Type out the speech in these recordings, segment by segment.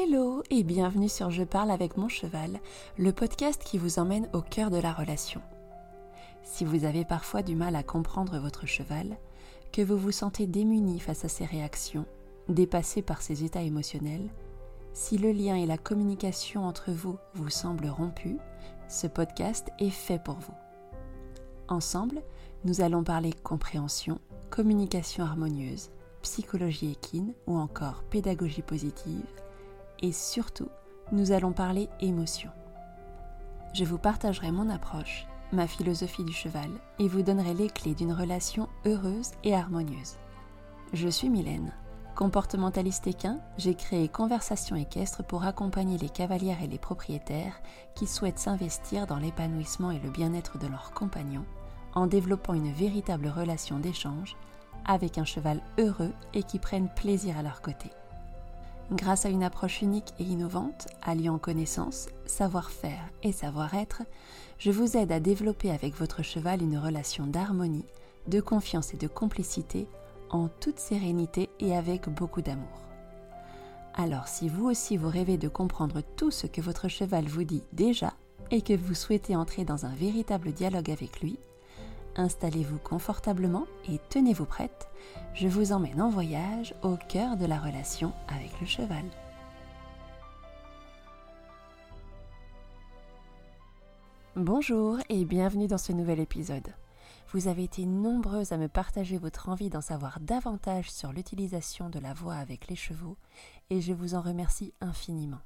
Hello et bienvenue sur Je parle avec mon cheval, le podcast qui vous emmène au cœur de la relation. Si vous avez parfois du mal à comprendre votre cheval, que vous vous sentez démuni face à ses réactions, dépassé par ses états émotionnels, si le lien et la communication entre vous vous semblent rompus, ce podcast est fait pour vous. Ensemble, nous allons parler compréhension, communication harmonieuse, psychologie équine ou encore pédagogie positive et surtout, nous allons parler émotion. Je vous partagerai mon approche, ma philosophie du cheval et vous donnerai les clés d'une relation heureuse et harmonieuse. Je suis Mylène. Comportementaliste équin, j'ai créé Conversation équestre pour accompagner les cavalières et les propriétaires qui souhaitent s'investir dans l'épanouissement et le bien-être de leurs compagnons en développant une véritable relation d'échange avec un cheval heureux et qui prenne plaisir à leur côté. Grâce à une approche unique et innovante, alliant connaissance, savoir-faire et savoir-être, je vous aide à développer avec votre cheval une relation d'harmonie, de confiance et de complicité en toute sérénité et avec beaucoup d'amour. Alors si vous aussi vous rêvez de comprendre tout ce que votre cheval vous dit déjà et que vous souhaitez entrer dans un véritable dialogue avec lui, installez-vous confortablement et tenez-vous prête, je vous emmène en voyage au cœur de la relation avec le cheval. Bonjour et bienvenue dans ce nouvel épisode. Vous avez été nombreuses à me partager votre envie d'en savoir davantage sur l'utilisation de la voix avec les chevaux et je vous en remercie infiniment.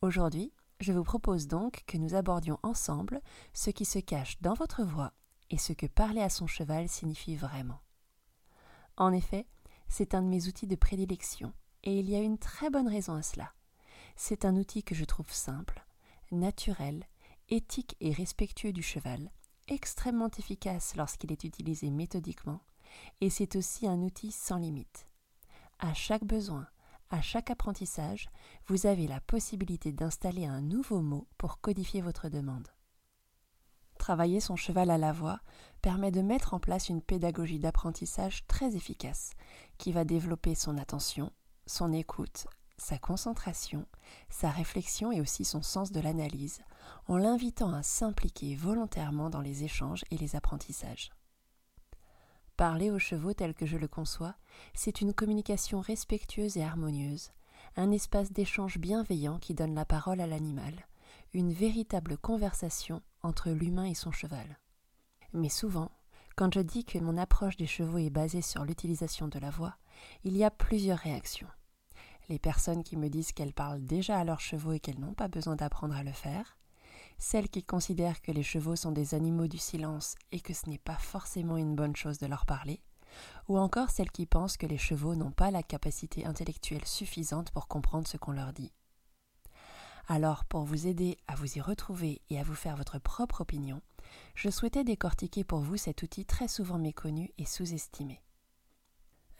Aujourd'hui, je vous propose donc que nous abordions ensemble ce qui se cache dans votre voix et ce que parler à son cheval signifie vraiment. En effet, c'est un de mes outils de prédilection, et il y a une très bonne raison à cela. C'est un outil que je trouve simple, naturel, éthique et respectueux du cheval, extrêmement efficace lorsqu'il est utilisé méthodiquement, et c'est aussi un outil sans limite. À chaque besoin, à chaque apprentissage, vous avez la possibilité d'installer un nouveau mot pour codifier votre demande. Travailler son cheval à la voix permet de mettre en place une pédagogie d'apprentissage très efficace qui va développer son attention, son écoute, sa concentration, sa réflexion et aussi son sens de l'analyse, en l'invitant à s'impliquer volontairement dans les échanges et les apprentissages. Parler aux chevaux tel que je le conçois, c'est une communication respectueuse et harmonieuse, un espace d'échange bienveillant qui donne la parole à l'animal, une véritable conversation entre l'humain et son cheval. Mais souvent, quand je dis que mon approche des chevaux est basée sur l'utilisation de la voix, il y a plusieurs réactions. Les personnes qui me disent qu'elles parlent déjà à leurs chevaux et qu'elles n'ont pas besoin d'apprendre à le faire, celles qui considèrent que les chevaux sont des animaux du silence et que ce n'est pas forcément une bonne chose de leur parler, ou encore celles qui pensent que les chevaux n'ont pas la capacité intellectuelle suffisante pour comprendre ce qu'on leur dit. Alors, pour vous aider à vous y retrouver et à vous faire votre propre opinion, je souhaitais décortiquer pour vous cet outil très souvent méconnu et sous-estimé.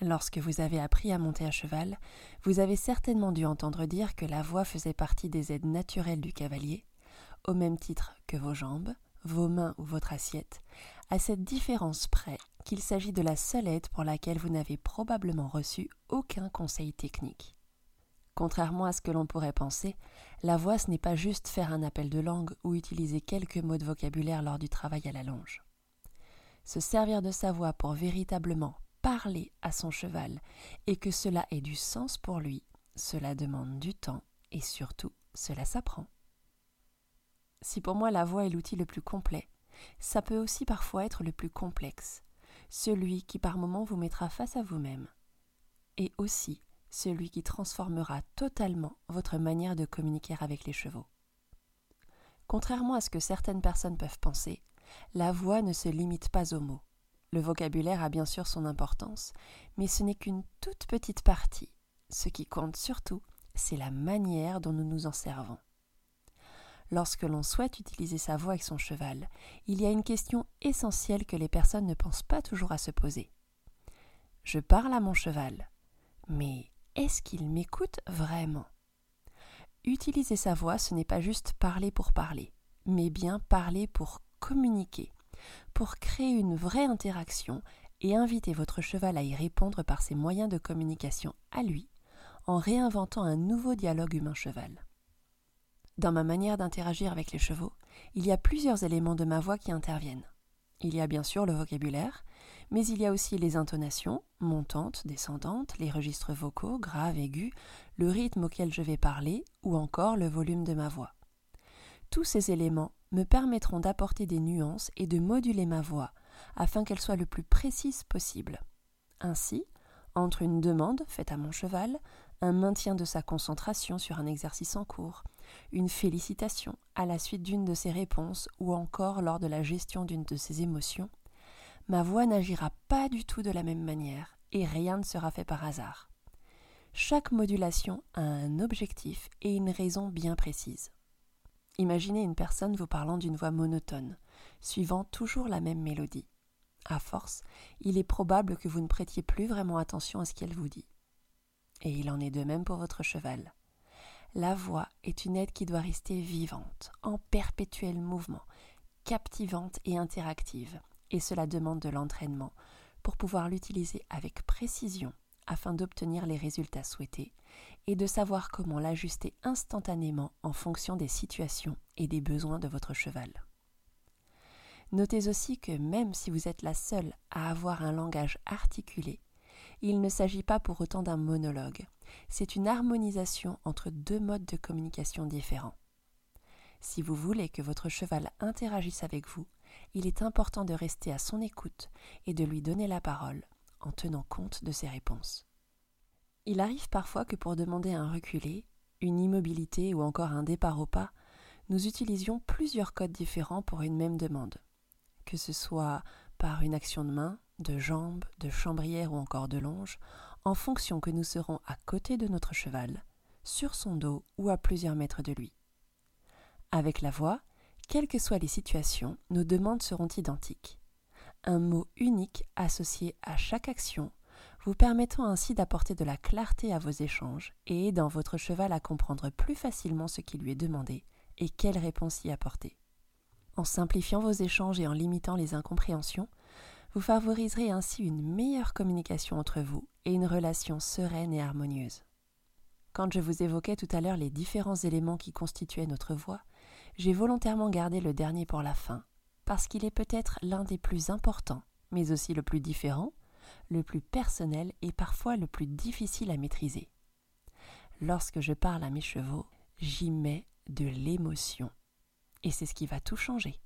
Lorsque vous avez appris à monter à cheval, vous avez certainement dû entendre dire que la voix faisait partie des aides naturelles du cavalier, au même titre que vos jambes, vos mains ou votre assiette, à cette différence près qu'il s'agit de la seule aide pour laquelle vous n'avez probablement reçu aucun conseil technique. Contrairement à ce que l'on pourrait penser, la voix ce n'est pas juste faire un appel de langue ou utiliser quelques mots de vocabulaire lors du travail à la longe. Se servir de sa voix pour véritablement parler à son cheval et que cela ait du sens pour lui, cela demande du temps et surtout cela s'apprend. Si pour moi la voix est l'outil le plus complet, ça peut aussi parfois être le plus complexe, celui qui par moments vous mettra face à vous-même, et aussi celui qui transformera totalement votre manière de communiquer avec les chevaux. Contrairement à ce que certaines personnes peuvent penser, la voix ne se limite pas aux mots. Le vocabulaire a bien sûr son importance, mais ce n'est qu'une toute petite partie. Ce qui compte surtout, c'est la manière dont nous nous en servons. Lorsque l'on souhaite utiliser sa voix avec son cheval, il y a une question essentielle que les personnes ne pensent pas toujours à se poser. Je parle à mon cheval, mais est-ce qu'il m'écoute vraiment? Utiliser sa voix, ce n'est pas juste parler pour parler, mais bien parler pour communiquer, pour créer une vraie interaction et inviter votre cheval à y répondre par ses moyens de communication à lui, en réinventant un nouveau dialogue humain-cheval. Dans ma manière d'interagir avec les chevaux, il y a plusieurs éléments de ma voix qui interviennent. Il y a bien sûr le vocabulaire, mais il y a aussi les intonations, montantes, descendantes, les registres vocaux, graves, aigus, le rythme auquel je vais parler, ou encore le volume de ma voix. Tous ces éléments me permettront d'apporter des nuances et de moduler ma voix afin qu'elle soit le plus précise possible. Ainsi, entre une demande faite à mon cheval, un maintien de sa concentration sur un exercice en cours, une félicitation à la suite d'une de ses réponses ou encore lors de la gestion d'une de ses émotions, ma voix n'agira pas du tout de la même manière et rien ne sera fait par hasard. Chaque modulation a un objectif et une raison bien précise. Imaginez une personne vous parlant d'une voix monotone, suivant toujours la même mélodie. À force, il est probable que vous ne prêtiez plus vraiment attention à ce qu'elle vous dit. Et il en est de même pour votre cheval. La voix est une aide qui doit rester vivante, en perpétuel mouvement, captivante et interactive, et cela demande de l'entraînement pour pouvoir l'utiliser avec précision afin d'obtenir les résultats souhaités et de savoir comment l'ajuster instantanément en fonction des situations et des besoins de votre cheval. Notez aussi que même si vous êtes la seule à avoir un langage articulé, il ne s'agit pas pour autant d'un monologue, c'est une harmonisation entre deux modes de communication différents. Si vous voulez que votre cheval interagisse avec vous, il est important de rester à son écoute et de lui donner la parole en tenant compte de ses réponses. Il arrive parfois que pour demander un reculé, une immobilité ou encore un départ au pas, nous utilisions plusieurs codes différents pour une même demande, que ce soit par une action de main, de jambe, de chambrière ou encore de longe, en fonction que nous serons à côté de notre cheval, sur son dos ou à plusieurs mètres de lui. Avec la voix, quelles que soient les situations, nos demandes seront identiques. Un mot unique associé à chaque action vous permettant ainsi d'apporter de la clarté à vos échanges et aidant votre cheval à comprendre plus facilement ce qui lui est demandé et quelle réponse y apporter. En simplifiant vos échanges et en limitant les incompréhensions, vous favoriserez ainsi une meilleure communication entre vous et une relation sereine et harmonieuse. Quand je vous évoquais tout à l'heure les différents éléments qui constituaient notre voix, j'ai volontairement gardé le dernier pour la fin, parce qu'il est peut-être l'un des plus importants, mais aussi le plus différent, le plus personnel et parfois le plus difficile à maîtriser. Lorsque je parle à mes chevaux, j'y mets de l'émotion. Et c'est ce qui va tout changer.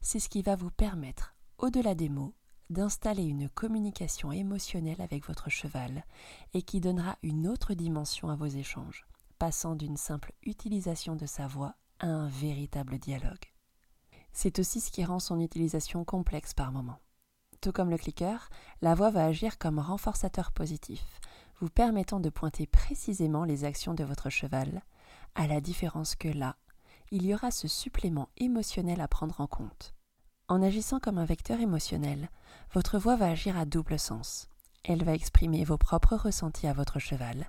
C'est ce qui va vous permettre, au-delà des mots, d'installer une communication émotionnelle avec votre cheval et qui donnera une autre dimension à vos échanges, passant d'une simple utilisation de sa voix à un véritable dialogue. C'est aussi ce qui rend son utilisation complexe par moments. Tout comme le clicker, la voix va agir comme renforçateur positif, vous permettant de pointer précisément les actions de votre cheval, à la différence que là, il y aura ce supplément émotionnel à prendre en compte. En agissant comme un vecteur émotionnel, votre voix va agir à double sens. Elle va exprimer vos propres ressentis à votre cheval,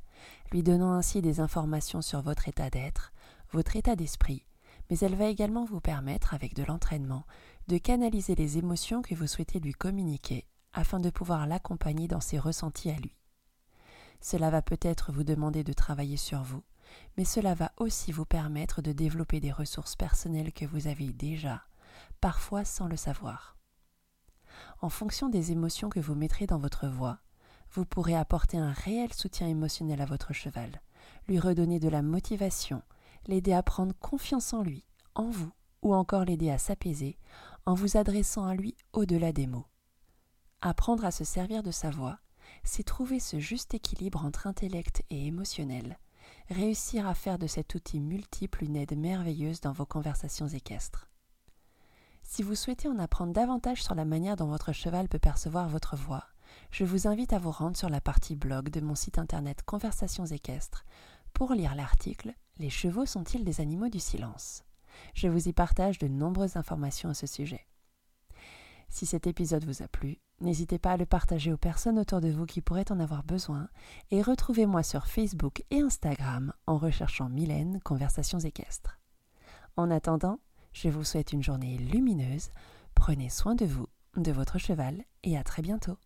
lui donnant ainsi des informations sur votre état d'être, votre état d'esprit, mais elle va également vous permettre, avec de l'entraînement, de canaliser les émotions que vous souhaitez lui communiquer afin de pouvoir l'accompagner dans ses ressentis à lui. Cela va peut-être vous demander de travailler sur vous, mais cela va aussi vous permettre de développer des ressources personnelles que vous avez déjà, parfois sans le savoir. En fonction des émotions que vous mettrez dans votre voix, vous pourrez apporter un réel soutien émotionnel à votre cheval, lui redonner de la motivation, l'aider à prendre confiance en lui, en vous, ou encore l'aider à s'apaiser en vous adressant à lui au-delà des mots. Apprendre à se servir de sa voix, c'est trouver ce juste équilibre entre intellect et émotionnel, réussir à faire de cet outil multiple une aide merveilleuse dans vos conversations équestres. Si vous souhaitez en apprendre davantage sur la manière dont votre cheval peut percevoir votre voix, je vous invite à vous rendre sur la partie blog de mon site internet Conversations équestres pour lire l'article Les chevaux sont-ils des animaux du silence? Je vous y partage de nombreuses informations à ce sujet. Si cet épisode vous a plu, n'hésitez pas à le partager aux personnes autour de vous qui pourraient en avoir besoin et retrouvez-moi sur Facebook et Instagram en recherchant Mylène Conversations équestres. En attendant, je vous souhaite une journée lumineuse, prenez soin de vous, de votre cheval et à très bientôt.